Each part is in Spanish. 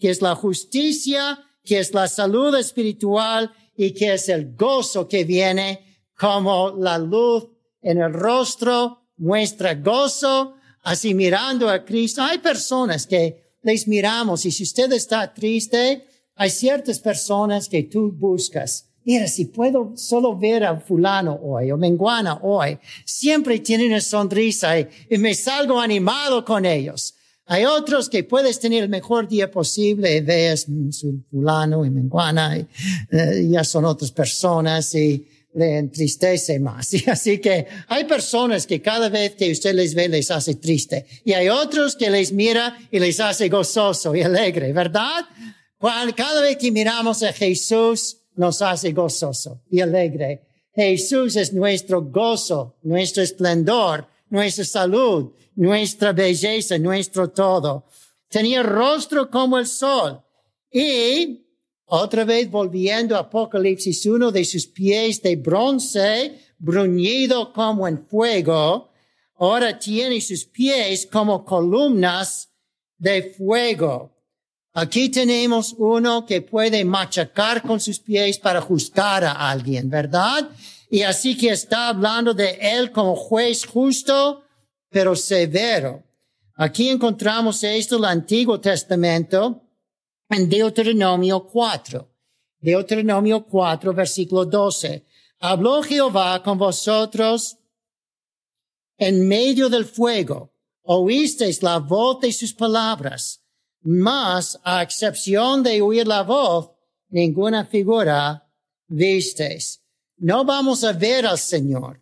que es la justicia, que es la salud espiritual y que es el gozo que viene como la luz en el rostro, muestra gozo, así mirando a Cristo. Hay personas que les miramos y si usted está triste, hay ciertas personas que tú buscas. Mira, si puedo solo ver a fulano hoy o menguana hoy, siempre tienen una sonrisa y, y me salgo animado con ellos. Hay otros que puedes tener el mejor día posible y ves su fulano y menguana y eh, ya son otras personas y le entristece más. Y así que hay personas que cada vez que usted les ve les hace triste y hay otros que les mira y les hace gozoso y alegre, ¿verdad? Cada vez que miramos a Jesús nos hace gozoso y alegre. Jesús es nuestro gozo, nuestro esplendor, nuestra salud, nuestra belleza, nuestro todo. Tenía rostro como el sol. Y otra vez volviendo a Apocalipsis, uno de sus pies de bronce, bruñido como en fuego, ahora tiene sus pies como columnas de fuego. Aquí tenemos uno que puede machacar con sus pies para juzgar a alguien, ¿verdad? Y así que está hablando de él como juez justo, pero severo. Aquí encontramos esto en el Antiguo Testamento en Deuteronomio 4. Deuteronomio 4, versículo 12. Habló Jehová con vosotros en medio del fuego. Oísteis la voz de sus palabras, mas a excepción de oír la voz, ninguna figura visteis no vamos a ver al Señor,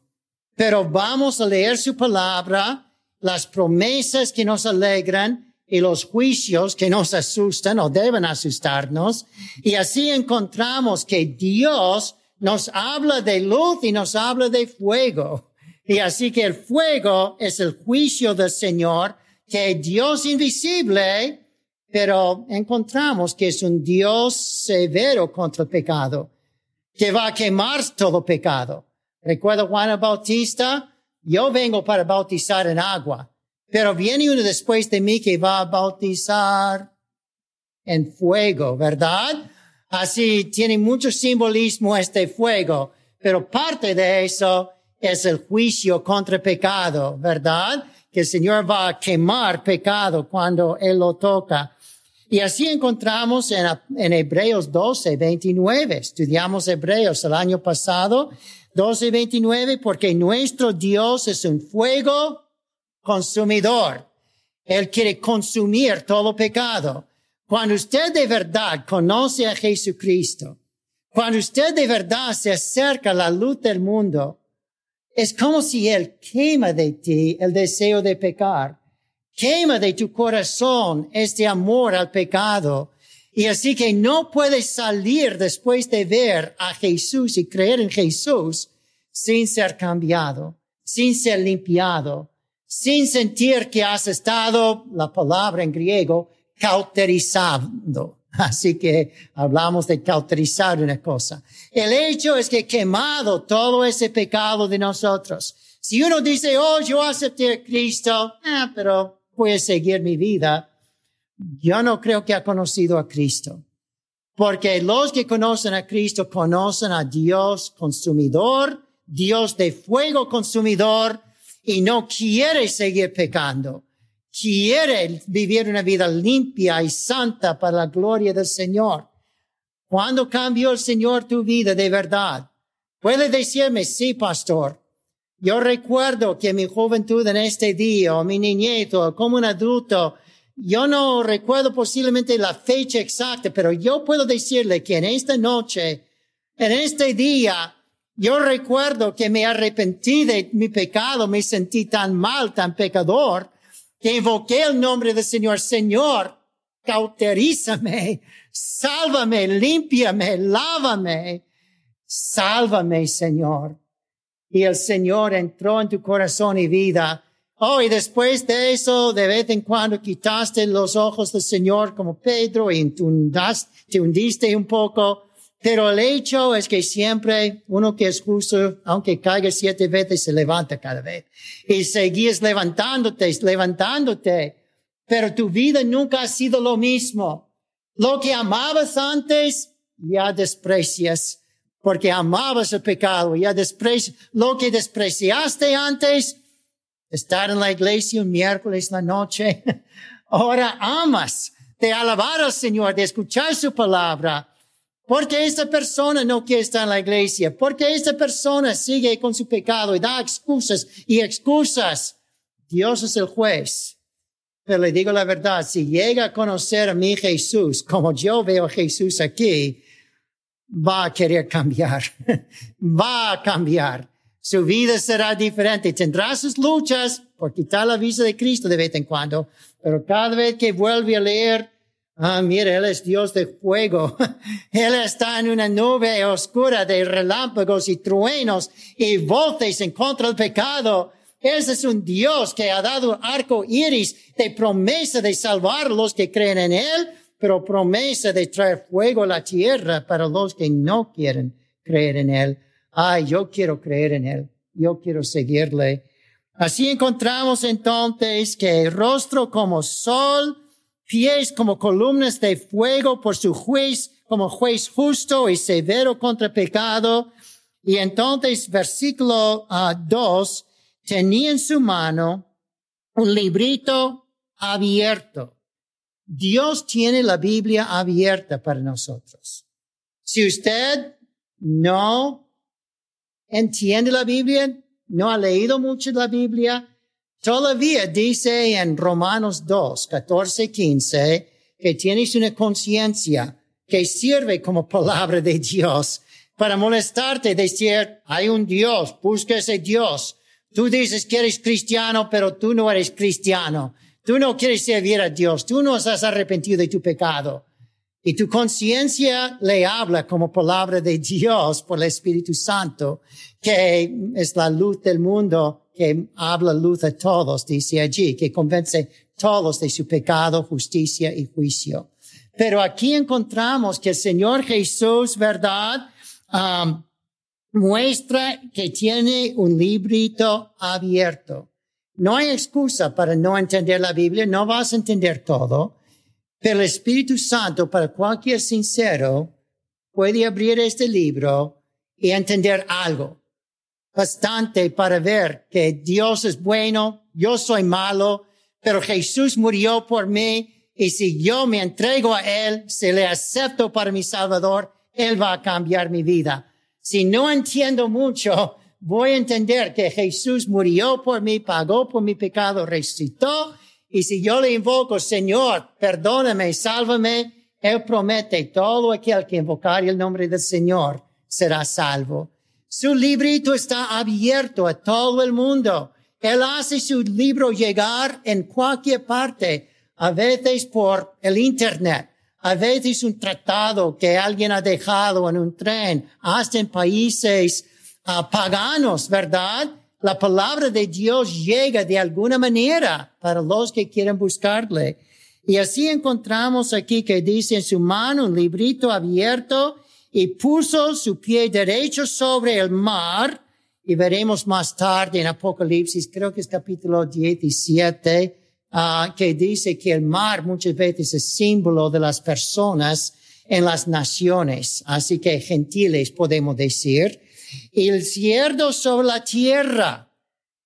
pero vamos a leer su palabra, las promesas que nos alegran y los juicios que nos asustan o deben asustarnos. Y así encontramos que Dios nos habla de luz y nos habla de fuego. Y así que el fuego es el juicio del Señor, que Dios invisible, pero encontramos que es un Dios severo contra el pecado que va a quemar todo pecado. Recuerda Juan Bautista, yo vengo para bautizar en agua, pero viene uno después de mí que va a bautizar en fuego, ¿verdad? Así tiene mucho simbolismo este fuego, pero parte de eso es el juicio contra pecado, ¿verdad? Que el Señor va a quemar pecado cuando Él lo toca. Y así encontramos en, Hebreos 12, 29. Estudiamos Hebreos el año pasado, 12, 29, porque nuestro Dios es un fuego consumidor. Él quiere consumir todo pecado. Cuando usted de verdad conoce a Jesucristo, cuando usted de verdad se acerca a la luz del mundo, es como si Él quema de ti el deseo de pecar quema de tu corazón este amor al pecado. Y así que no puedes salir después de ver a Jesús y creer en Jesús sin ser cambiado, sin ser limpiado, sin sentir que has estado, la palabra en griego, cauterizando. Así que hablamos de cauterizar una cosa. El hecho es que quemado todo ese pecado de nosotros. Si uno dice, oh, yo acepté a Cristo, ah, pero puede seguir mi vida, yo no creo que ha conocido a Cristo. Porque los que conocen a Cristo conocen a Dios consumidor, Dios de fuego consumidor, y no quiere seguir pecando. Quiere vivir una vida limpia y santa para la gloria del Señor. ¿Cuándo cambió el Señor tu vida de verdad? Puede decirme, sí, pastor. Yo recuerdo que mi juventud en este día, o mi niñez, o como un adulto, yo no recuerdo posiblemente la fecha exacta, pero yo puedo decirle que en esta noche, en este día, yo recuerdo que me arrepentí de mi pecado, me sentí tan mal, tan pecador, que invoqué el nombre del Señor. Señor, cauterízame, sálvame, límpiame, lávame, sálvame, Señor. Y el Señor entró en tu corazón y vida. Oh, y después de eso, de vez en cuando quitaste los ojos del Señor como Pedro y te hundiste un poco. Pero el hecho es que siempre uno que es justo, aunque caiga siete veces, se levanta cada vez. Y seguís levantándote, levantándote. Pero tu vida nunca ha sido lo mismo. Lo que amabas antes, ya desprecias. Porque amabas el pecado, ya desprecias. Lo que despreciaste antes, estar en la iglesia un miércoles la noche. Ahora amas de alabar al Señor, de escuchar su palabra porque esta persona no quiere estar en la iglesia, porque esta persona sigue con su pecado y da excusas y excusas. Dios es el juez. Pero le digo la verdad, si llega a conocer a mi Jesús, como yo veo a Jesús aquí, va a querer cambiar. va a cambiar. Su vida será diferente. Tendrá sus luchas por quitar la vista de Cristo de vez en cuando, pero cada vez que vuelve a leer Ah, mira, Él es Dios de fuego. Él está en una nube oscura de relámpagos y truenos y voces en contra del pecado. Ese es un Dios que ha dado arco iris de promesa de salvar a los que creen en Él, pero promesa de traer fuego a la tierra para los que no quieren creer en Él. Ay, yo quiero creer en Él. Yo quiero seguirle. Así encontramos entonces que rostro como sol, pies como columnas de fuego por su juez, como juez justo y severo contra pecado. Y entonces, versículo 2, uh, tenía en su mano un librito abierto. Dios tiene la Biblia abierta para nosotros. Si usted no entiende la Biblia, no ha leído mucho la Biblia, Todavía dice en Romanos 2, 14, 15, que tienes una conciencia que sirve como palabra de Dios para molestarte, decir, hay un Dios, busca ese Dios. Tú dices que eres cristiano, pero tú no eres cristiano. Tú no quieres servir a Dios. Tú no has arrepentido de tu pecado. Y tu conciencia le habla como palabra de Dios por el Espíritu Santo, que es la luz del mundo que habla luz a todos, dice allí, que convence todos de su pecado, justicia y juicio. Pero aquí encontramos que el Señor Jesús, ¿verdad? Um, muestra que tiene un librito abierto. No hay excusa para no entender la Biblia, no vas a entender todo, pero el Espíritu Santo, para cualquier sincero, puede abrir este libro y entender algo bastante para ver que Dios es bueno, yo soy malo, pero Jesús murió por mí y si yo me entrego a Él, si le acepto para mi Salvador, Él va a cambiar mi vida. Si no entiendo mucho, voy a entender que Jesús murió por mí, pagó por mi pecado, resucitó, y si yo le invoco, Señor, perdóname, sálvame, Él promete, todo aquel que invocar el nombre del Señor será salvo. Su librito está abierto a todo el mundo. Él hace su libro llegar en cualquier parte, a veces por el Internet, a veces un tratado que alguien ha dejado en un tren, hasta en países ah, paganos, ¿verdad? La palabra de Dios llega de alguna manera para los que quieren buscarle. Y así encontramos aquí que dice en su mano un librito abierto y puso su pie derecho sobre el mar, y veremos más tarde en Apocalipsis, creo que es capítulo 17, uh, que dice que el mar muchas veces es símbolo de las personas en las naciones, así que gentiles podemos decir, el cielo sobre la tierra,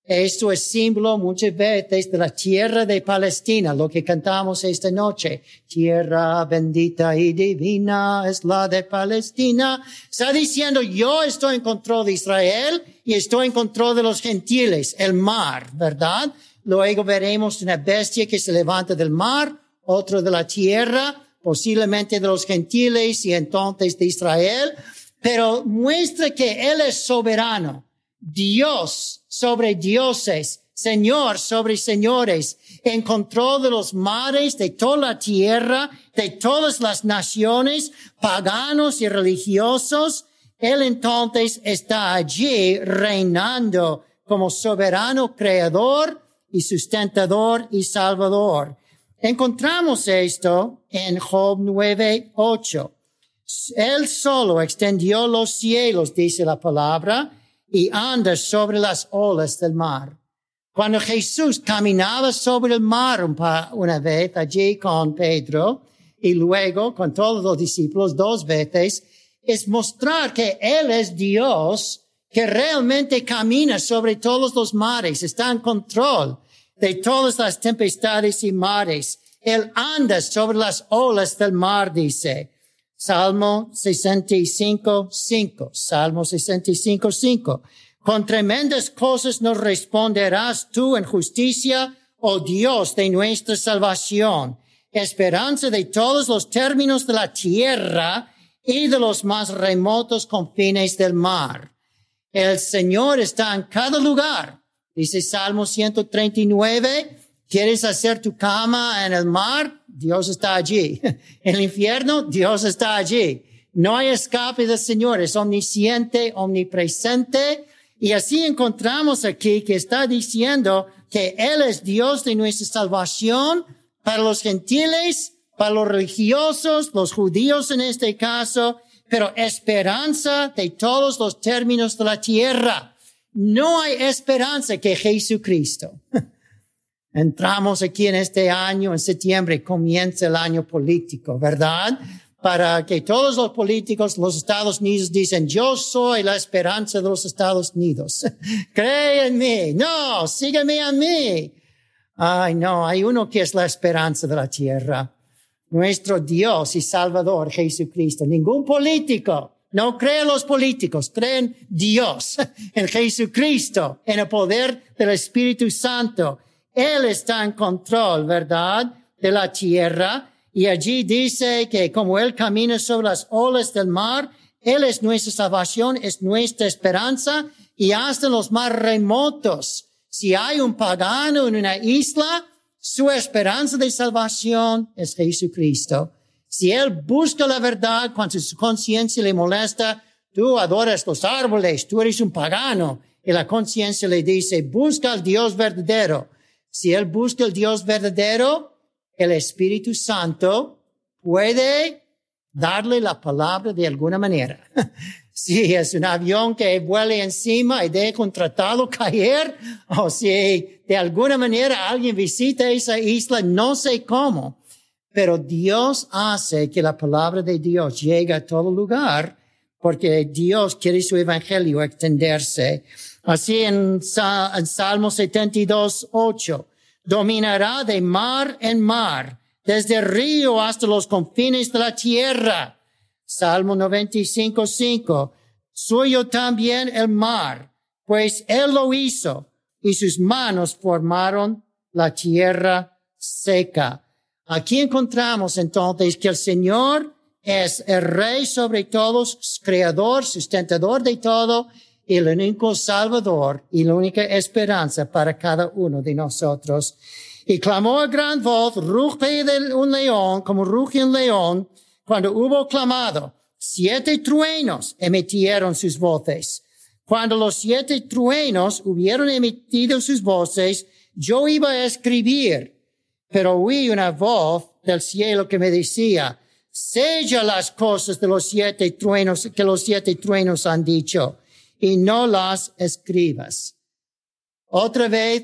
esto es símbolo muchas veces de la tierra de Palestina, lo que cantamos esta noche. Tierra bendita y divina es la de Palestina. Está diciendo, yo estoy en control de Israel y estoy en control de los gentiles, el mar, ¿verdad? Luego veremos una bestia que se levanta del mar, otro de la tierra, posiblemente de los gentiles y entonces de Israel, pero muestra que Él es soberano Dios sobre dioses, Señor sobre señores, en control de los mares, de toda la tierra, de todas las naciones, paganos y religiosos. Él entonces está allí reinando como soberano creador y sustentador y salvador. Encontramos esto en Job 9, 8. Él solo extendió los cielos, dice la palabra, y anda sobre las olas del mar. Cuando Jesús caminaba sobre el mar una vez allí con Pedro y luego con todos los discípulos dos veces, es mostrar que Él es Dios que realmente camina sobre todos los mares, está en control de todas las tempestades y mares. Él anda sobre las olas del mar, dice. Salmo 65, 5. Salmo 65, 5. Con tremendas cosas nos responderás tú en justicia, oh Dios de nuestra salvación, esperanza de todos los términos de la tierra y de los más remotos confines del mar. El Señor está en cada lugar. Dice Salmo 139, ¿quieres hacer tu cama en el mar? Dios está allí. En el infierno, Dios está allí. No hay escape del Señor. Es omnisciente, omnipresente. Y así encontramos aquí que está diciendo que Él es Dios de nuestra salvación para los gentiles, para los religiosos, los judíos en este caso, pero esperanza de todos los términos de la tierra. No hay esperanza que Jesucristo. Entramos aquí en este año, en septiembre, comienza el año político, ¿verdad? Para que todos los políticos, los Estados Unidos dicen, yo soy la esperanza de los Estados Unidos. Cree en mí. No, sígueme a mí. Ay, no, hay uno que es la esperanza de la tierra nuestro Dios y Salvador Jesucristo. Ningún político no cree en los políticos, creen Dios, en Jesucristo, en el poder del Espíritu Santo. Él está en control, ¿verdad? De la tierra. Y allí dice que como Él camina sobre las olas del mar, Él es nuestra salvación, es nuestra esperanza. Y hasta los más remotos, si hay un pagano en una isla, su esperanza de salvación es Jesucristo. Si él busca la verdad cuando su conciencia le molesta, tú adoras los árboles, tú eres un pagano. Y la conciencia le dice, busca al Dios verdadero. Si él busca el Dios verdadero, el Espíritu Santo puede darle la palabra de alguna manera. si es un avión que vuela encima y deja un tratado caer, o si de alguna manera alguien visita esa isla, no sé cómo, pero Dios hace que la palabra de Dios llegue a todo lugar, porque Dios quiere su evangelio extenderse. Así en, en Salmo 72, 8, dominará de mar en mar, desde el río hasta los confines de la tierra Salmo 95, 5. Suyo también el mar, pues él lo hizo y sus manos formaron la tierra seca. Aquí encontramos entonces que el Señor es el rey sobre todos, creador, sustentador de todo el único salvador y la única esperanza para cada uno de nosotros. Y clamó a gran voz, ruge de un león, como ruge un león, cuando hubo clamado, siete truenos emitieron sus voces. Cuando los siete truenos hubieron emitido sus voces, yo iba a escribir, pero oí una voz del cielo que me decía, sella las cosas de los siete truenos que los siete truenos han dicho y no las escribas. Otra vez,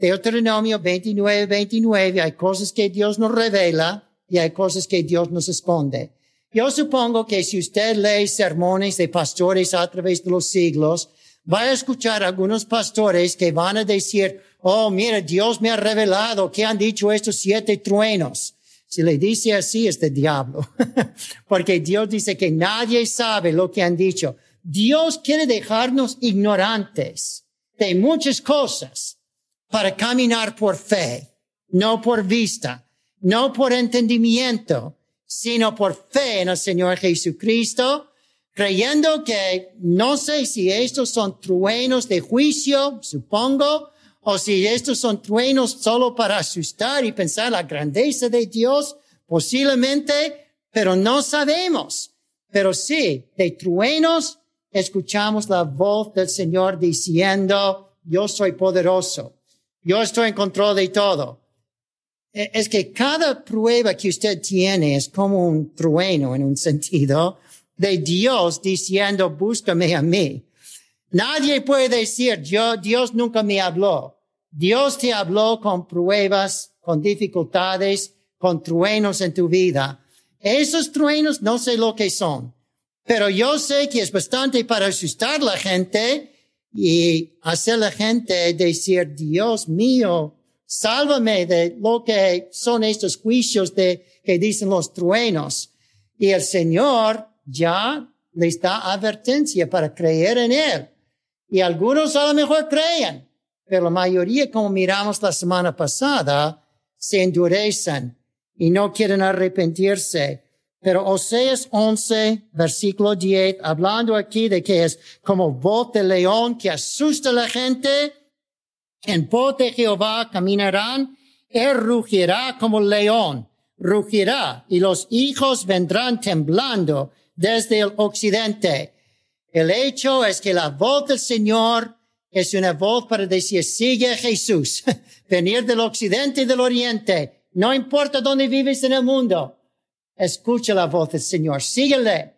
Deuteronomio 29, 29, hay cosas que Dios nos revela y hay cosas que Dios nos esconde. Yo supongo que si usted lee sermones de pastores a través de los siglos, va a escuchar algunos pastores que van a decir, oh, mira, Dios me ha revelado que han dicho estos siete truenos. Si le dice así, es de diablo. Porque Dios dice que nadie sabe lo que han dicho. Dios quiere dejarnos ignorantes de muchas cosas para caminar por fe, no por vista no por entendimiento, sino por fe en el Señor Jesucristo, creyendo que no sé si estos son truenos de juicio, supongo, o si estos son truenos solo para asustar y pensar la grandeza de Dios, posiblemente, pero no sabemos. Pero sí, de truenos escuchamos la voz del Señor diciendo, yo soy poderoso, yo estoy en control de todo. E, es que cada prueba que usted tiene es como un trueno en un sentido de Dios diciendo, búscame a mí. Nadie puede decir, yo, Dios nunca me habló. Dios te habló con pruebas, con dificultades, con truenos en tu vida. Esos truenos no sé lo que son, pero yo sé que es bastante para asustar la gente y hacer la gente decir, Dios mío, sálvame de lo que son estos juicios de, que dicen los truenos. Y el Señor ya les da advertencia para creer en Él. Y algunos a lo mejor creen, pero la mayoría, como miramos la semana pasada, se endurecen y no quieren arrepentirse. Pero Oseas 11, versículo 10, hablando aquí de que es como voz de león que asusta a la gente, en voz de Jehová caminarán, él rugirá como león, rugirá, y los hijos vendrán temblando desde el occidente. El hecho es que la voz del Señor es una voz para decir, sigue a Jesús, venir del occidente y del oriente, no importa dónde vives en el mundo, escucha la voz del Señor, síguele.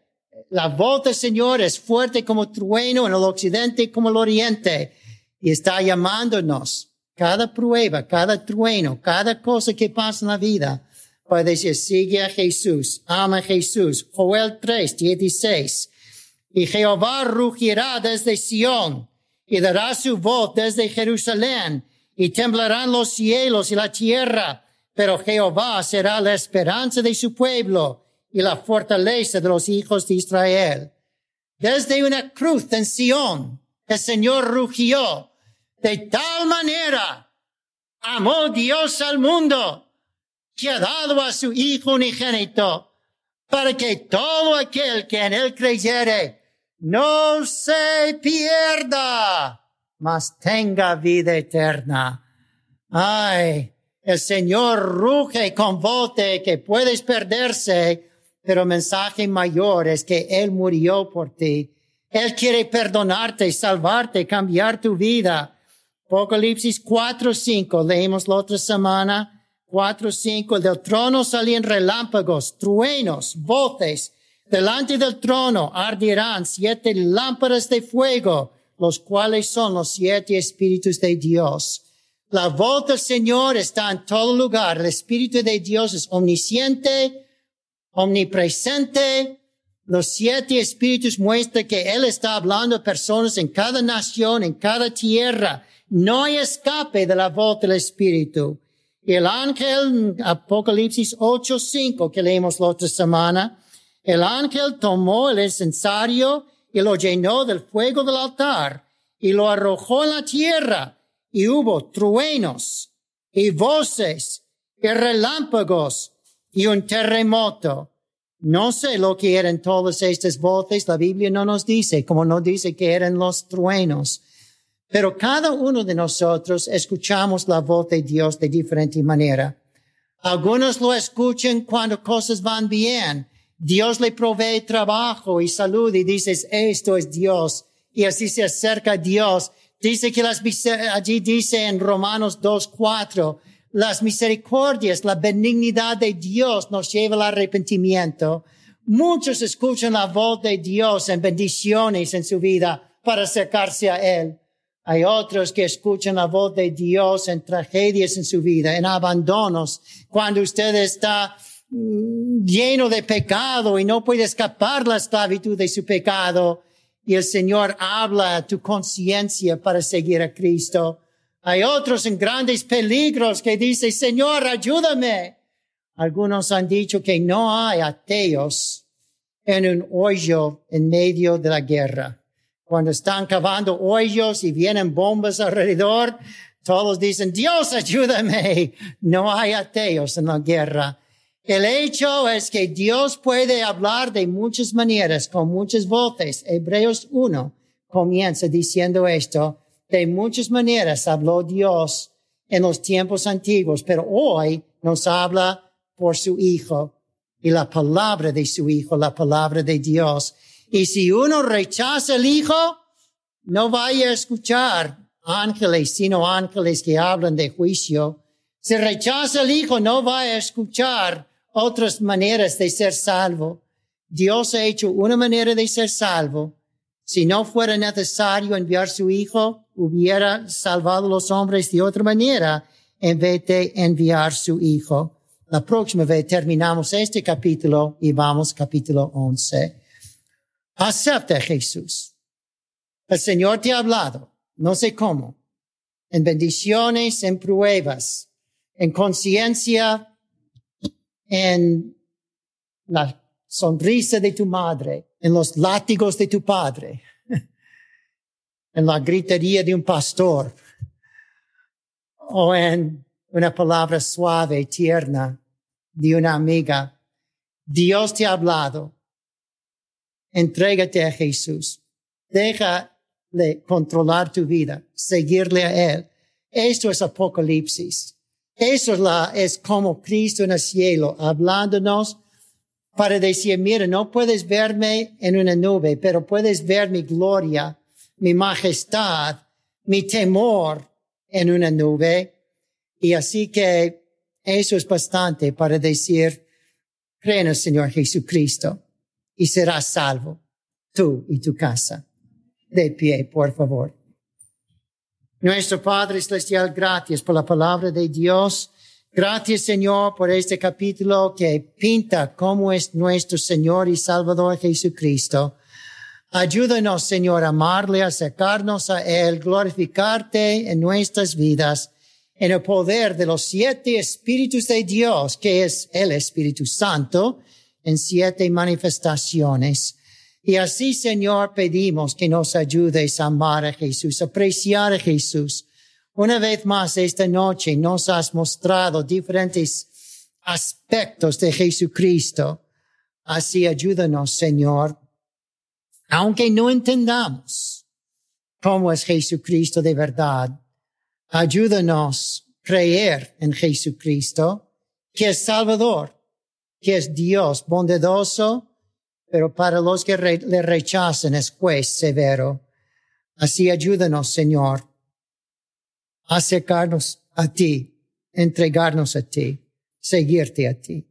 La voz del Señor es fuerte como trueno en el occidente como el oriente y está llamándonos. Cada prueba, cada trueno, cada cosa que pasa en la vida, para decir, sigue a Jesús, ama a Jesús. Joel 3, 16. Y Jehová rugirá desde Sión y dará su voz desde Jerusalén y temblarán los cielos y la tierra, pero Jehová será la esperanza de su pueblo y la fortaleza de los hijos de Israel. Desde una cruz en Sión, el Señor rugió de tal manera, amó Dios al mundo, que ha dado a su Hijo unigénito, para que todo aquel que en él creyere no se pierda, mas tenga vida eterna. Ay, el Señor ruge con voz que puedes perderse, pero mensaje mayor es que Él murió por ti. Él quiere perdonarte, salvarte, cambiar tu vida. Apocalipsis 4, 5, leímos la otra semana. 4, 5, del trono salían relámpagos, truenos, voces. Delante del trono ardirán siete lámparas de fuego, los cuales son los siete espíritus de Dios. La voz del Señor está en todo lugar. El Espíritu de Dios es omnisciente, omnipresente. Los siete espíritus muestran que Él está hablando a personas en cada nación, en cada tierra. No hay escape de la voz del Espíritu. El ángel, Apocalipsis 8:5, que leímos la otra semana, el ángel tomó el incensario y lo llenó del fuego del altar y lo arrojó en la tierra y hubo truenos y voces y relámpagos y un terremoto. No sé lo que eran todas estas voces, la Biblia no nos dice, como no dice que eran los truenos. Pero cada uno de nosotros escuchamos la voz de Dios de diferente manera. Algunos lo escuchan cuando cosas van bien. Dios le provee trabajo y salud y dices, esto es Dios. Y así se acerca a Dios. Dice que las, allí dice en Romanos 2.4, las misericordias, la benignidad de Dios nos lleva al arrepentimiento. Muchos escuchan la voz de Dios en bendiciones en su vida para acercarse a Él. Hay otros que escuchan la voz de Dios en tragedias en su vida, en abandonos, cuando usted está mm, lleno de pecado y no puede escapar la esclavitud de su pecado. Y el Señor habla a tu conciencia para seguir a Cristo. Hay otros en grandes peligros que dicen, Señor, ayúdame. Algunos han dicho que no hay ateos en un hoyo en medio de la guerra. Cuando están cavando hoyos y vienen bombas alrededor, todos dicen, Dios ayúdame. No hay ateos en la guerra. El hecho es que Dios puede hablar de muchas maneras, con muchas voces. Hebreos 1 comienza diciendo esto, De muchas maneras habló Dios en los tiempos antiguos, pero hoy nos habla por su Hijo y la palabra de su Hijo, la palabra de Dios. Y si uno rechaza el Hijo, no vaya a escuchar ángeles, sino ángeles que hablan de juicio. Si rechaza el Hijo, no vaya a escuchar otras maneras de ser salvo. Dios ha hecho una manera de ser salvo. Si no fuera necesario enviar su Hijo, hubiera salvado los hombres de otra manera en vez de enviar su Hijo. La próxima vez terminamos este capítulo y vamos capítulo 11. Acepta Jesús. El Señor te ha hablado, no sé cómo, en bendiciones, en pruebas, en conciencia, en la sonrisa de tu madre, en los látigos de tu padre, en la gritería de un pastor, o en una palabra suave, tierna de una amiga. Dios te ha hablado. Entrégate a Jesús. Déjale controlar tu vida, seguirle a Él. Esto es Apocalipsis. Eso es, como Cristo en el cielo, hablándonos para decir, mira, no puedes verme en una nube, pero puedes ver mi gloria, mi majestad, mi temor en una nube. Y así que eso es bastante para decir, cree en el Señor Jesucristo y serás salvo, tú y tu casa. De pie, por favor. Nuestro Padre Celestial, gracias por la palabra de Dios. Gracias, Señor, por este capítulo que pinta cómo es nuestro Señor y Salvador Jesucristo. Ayúdanos, Señor, a amarle, acercarnos a Él, glorificarte en nuestras vidas en el poder de los siete espíritus de Dios, que es el Espíritu Santo, en siete manifestaciones. Y así, Señor, pedimos que nos ayudes a amar a Jesús, apreciar a Jesús. Una vez más esta noche nos has mostrado diferentes aspectos de Jesucristo. Así ayúdanos, Señor, aunque no entendamos cómo es Jesucristo de verdad, Ayúdanos a creer en Jesucristo, que es Salvador, que es Dios bondadoso, pero para los que le rechazan es juez severo. Así ayúdanos, Señor, a acercarnos a ti, entregarnos a ti, seguirte a ti.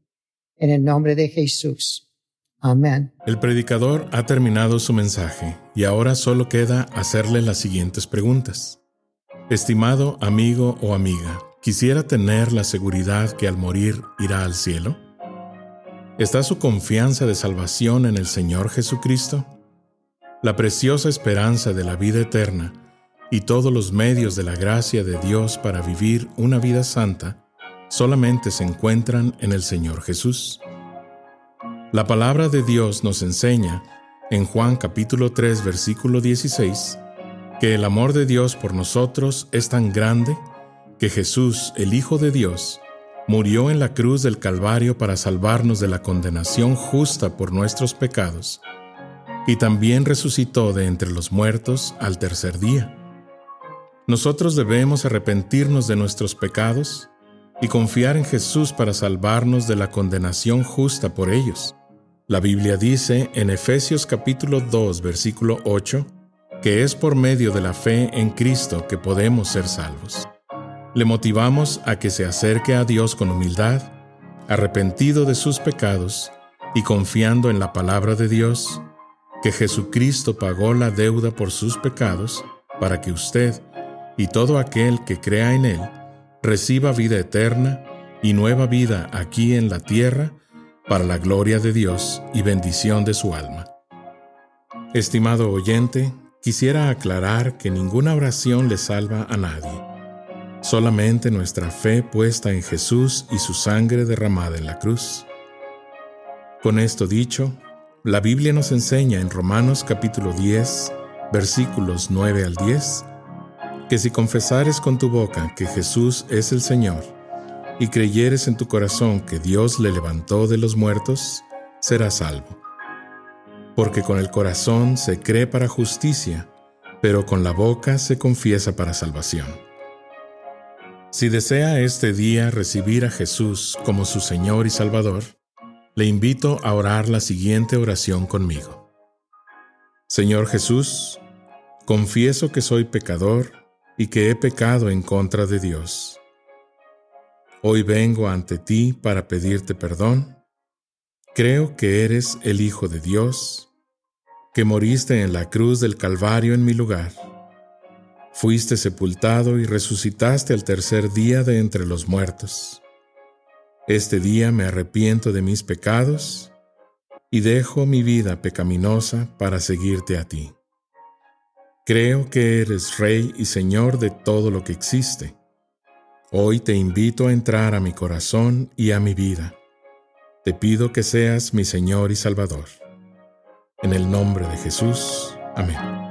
En el nombre de Jesús. Amén. El predicador ha terminado su mensaje y ahora solo queda hacerle las siguientes preguntas. Estimado amigo o amiga, ¿quisiera tener la seguridad que al morir irá al cielo? ¿Está su confianza de salvación en el Señor Jesucristo? La preciosa esperanza de la vida eterna y todos los medios de la gracia de Dios para vivir una vida santa solamente se encuentran en el Señor Jesús. La palabra de Dios nos enseña en Juan capítulo 3 versículo 16 que el amor de Dios por nosotros es tan grande que Jesús, el Hijo de Dios, murió en la cruz del Calvario para salvarnos de la condenación justa por nuestros pecados, y también resucitó de entre los muertos al tercer día. Nosotros debemos arrepentirnos de nuestros pecados y confiar en Jesús para salvarnos de la condenación justa por ellos. La Biblia dice en Efesios capítulo 2 versículo 8, que es por medio de la fe en Cristo que podemos ser salvos. Le motivamos a que se acerque a Dios con humildad, arrepentido de sus pecados y confiando en la palabra de Dios, que Jesucristo pagó la deuda por sus pecados para que usted y todo aquel que crea en Él reciba vida eterna y nueva vida aquí en la tierra para la gloria de Dios y bendición de su alma. Estimado oyente, Quisiera aclarar que ninguna oración le salva a nadie. Solamente nuestra fe puesta en Jesús y su sangre derramada en la cruz. Con esto dicho, la Biblia nos enseña en Romanos capítulo 10, versículos 9 al 10, que si confesares con tu boca que Jesús es el Señor, y creyeres en tu corazón que Dios le levantó de los muertos, serás salvo porque con el corazón se cree para justicia, pero con la boca se confiesa para salvación. Si desea este día recibir a Jesús como su Señor y Salvador, le invito a orar la siguiente oración conmigo. Señor Jesús, confieso que soy pecador y que he pecado en contra de Dios. Hoy vengo ante ti para pedirte perdón. Creo que eres el Hijo de Dios que moriste en la cruz del Calvario en mi lugar. Fuiste sepultado y resucitaste al tercer día de entre los muertos. Este día me arrepiento de mis pecados y dejo mi vida pecaminosa para seguirte a ti. Creo que eres Rey y Señor de todo lo que existe. Hoy te invito a entrar a mi corazón y a mi vida. Te pido que seas mi Señor y Salvador. En el nombre de Jesús. Amén.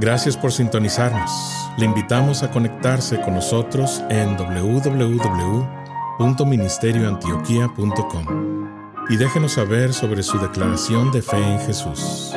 Gracias por sintonizarnos. Le invitamos a conectarse con nosotros en www.ministerioantioquia.com y déjenos saber sobre su declaración de fe en Jesús.